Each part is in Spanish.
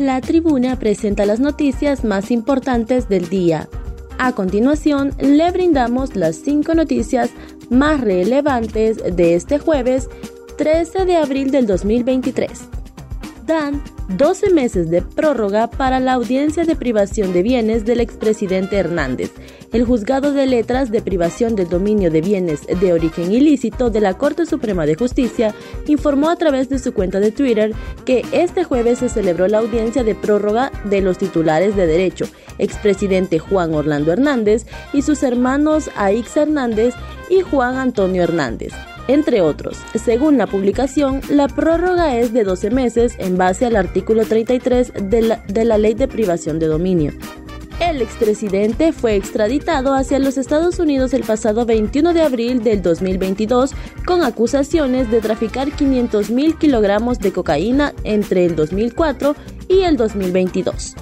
La tribuna presenta las noticias más importantes del día. A continuación, le brindamos las cinco noticias más relevantes de este jueves 13 de abril del 2023. Dan 12 meses de prórroga para la audiencia de privación de bienes del expresidente Hernández. El juzgado de letras de privación del dominio de bienes de origen ilícito de la Corte Suprema de Justicia informó a través de su cuenta de Twitter que este jueves se celebró la audiencia de prórroga de los titulares de derecho, expresidente Juan Orlando Hernández y sus hermanos Aix Hernández y Juan Antonio Hernández entre otros. Según la publicación, la prórroga es de 12 meses en base al artículo 33 de la, de la Ley de Privación de Dominio. El expresidente fue extraditado hacia los Estados Unidos el pasado 21 de abril del 2022 con acusaciones de traficar 500 mil kilogramos de cocaína entre el 2004 y el 2022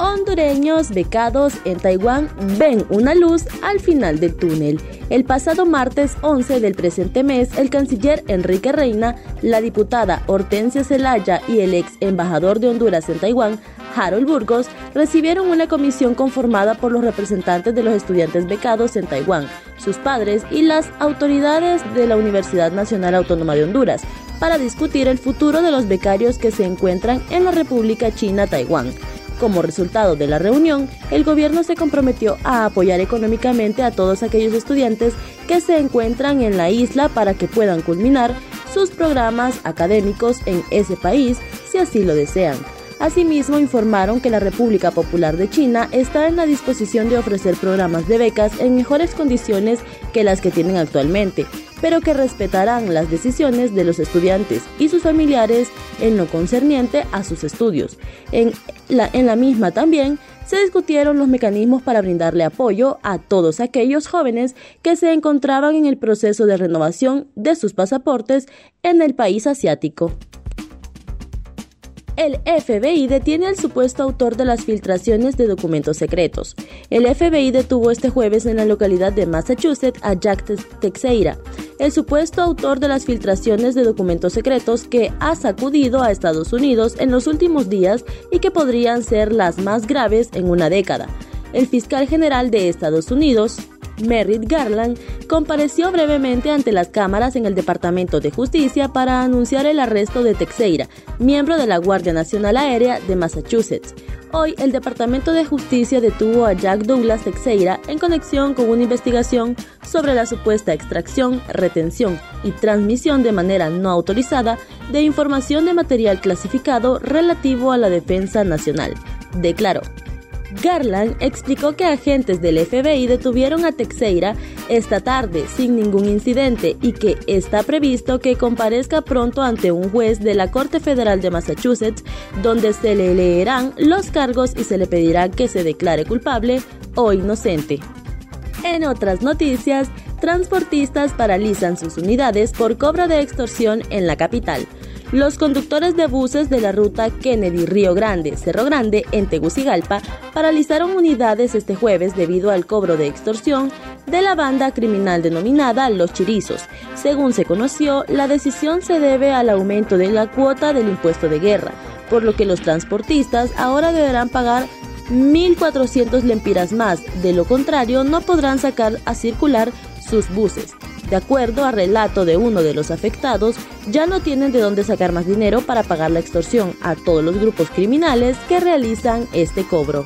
hondureños becados en Taiwán ven una luz al final del túnel. El pasado martes 11 del presente mes, el canciller Enrique Reina, la diputada Hortensia Zelaya y el ex embajador de Honduras en Taiwán, Harold Burgos, recibieron una comisión conformada por los representantes de los estudiantes becados en Taiwán, sus padres y las autoridades de la Universidad Nacional Autónoma de Honduras para discutir el futuro de los becarios que se encuentran en la República China Taiwán. Como resultado de la reunión, el gobierno se comprometió a apoyar económicamente a todos aquellos estudiantes que se encuentran en la isla para que puedan culminar sus programas académicos en ese país si así lo desean. Asimismo, informaron que la República Popular de China está en la disposición de ofrecer programas de becas en mejores condiciones que las que tienen actualmente, pero que respetarán las decisiones de los estudiantes y sus familiares en lo concerniente a sus estudios. En la, en la misma también se discutieron los mecanismos para brindarle apoyo a todos aquellos jóvenes que se encontraban en el proceso de renovación de sus pasaportes en el país asiático el FBI detiene al supuesto autor de las filtraciones de documentos secretos. El FBI detuvo este jueves en la localidad de Massachusetts a Jack Teixeira, el supuesto autor de las filtraciones de documentos secretos que ha sacudido a Estados Unidos en los últimos días y que podrían ser las más graves en una década. El fiscal general de Estados Unidos, Merritt Garland, compareció brevemente ante las cámaras en el Departamento de Justicia para anunciar el arresto de Teixeira, miembro de la Guardia Nacional Aérea de Massachusetts. Hoy, el Departamento de Justicia detuvo a Jack Douglas Teixeira en conexión con una investigación sobre la supuesta extracción, retención y transmisión de manera no autorizada de información de material clasificado relativo a la defensa nacional. Declaró. Garland explicó que agentes del FBI detuvieron a Teixeira esta tarde sin ningún incidente y que está previsto que comparezca pronto ante un juez de la Corte Federal de Massachusetts donde se le leerán los cargos y se le pedirá que se declare culpable o inocente. En otras noticias, transportistas paralizan sus unidades por cobra de extorsión en la capital. Los conductores de buses de la ruta Kennedy-Río Grande-Cerro Grande en Tegucigalpa paralizaron unidades este jueves debido al cobro de extorsión de la banda criminal denominada Los Chirizos. Según se conoció, la decisión se debe al aumento de la cuota del impuesto de guerra, por lo que los transportistas ahora deberán pagar 1.400 lempiras más, de lo contrario no podrán sacar a circular sus buses. De acuerdo a relato de uno de los afectados, ya no tienen de dónde sacar más dinero para pagar la extorsión a todos los grupos criminales que realizan este cobro.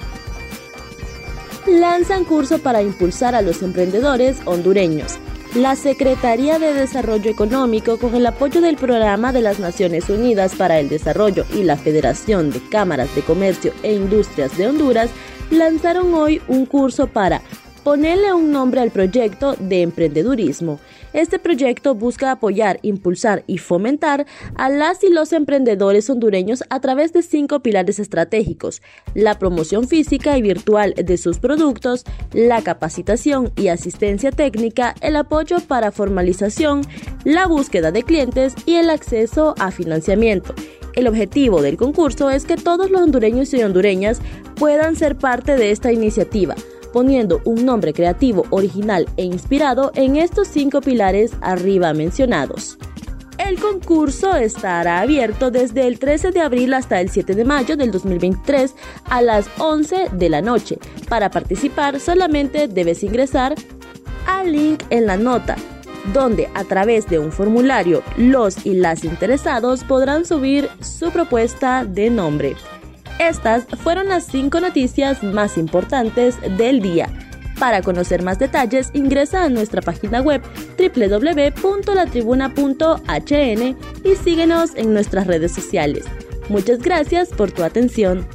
Lanzan curso para impulsar a los emprendedores hondureños. La Secretaría de Desarrollo Económico, con el apoyo del Programa de las Naciones Unidas para el Desarrollo y la Federación de Cámaras de Comercio e Industrias de Honduras, lanzaron hoy un curso para ponerle un nombre al proyecto de emprendedurismo. Este proyecto busca apoyar, impulsar y fomentar a las y los emprendedores hondureños a través de cinco pilares estratégicos, la promoción física y virtual de sus productos, la capacitación y asistencia técnica, el apoyo para formalización, la búsqueda de clientes y el acceso a financiamiento. El objetivo del concurso es que todos los hondureños y hondureñas puedan ser parte de esta iniciativa, poniendo un nombre creativo, original e inspirado en estos cinco pilares arriba mencionados. El concurso estará abierto desde el 13 de abril hasta el 7 de mayo del 2023 a las 11 de la noche. Para participar solamente debes ingresar al link en la nota donde a través de un formulario los y las interesados podrán subir su propuesta de nombre. Estas fueron las cinco noticias más importantes del día. Para conocer más detalles, ingresa a nuestra página web www.latribuna.hn y síguenos en nuestras redes sociales. Muchas gracias por tu atención.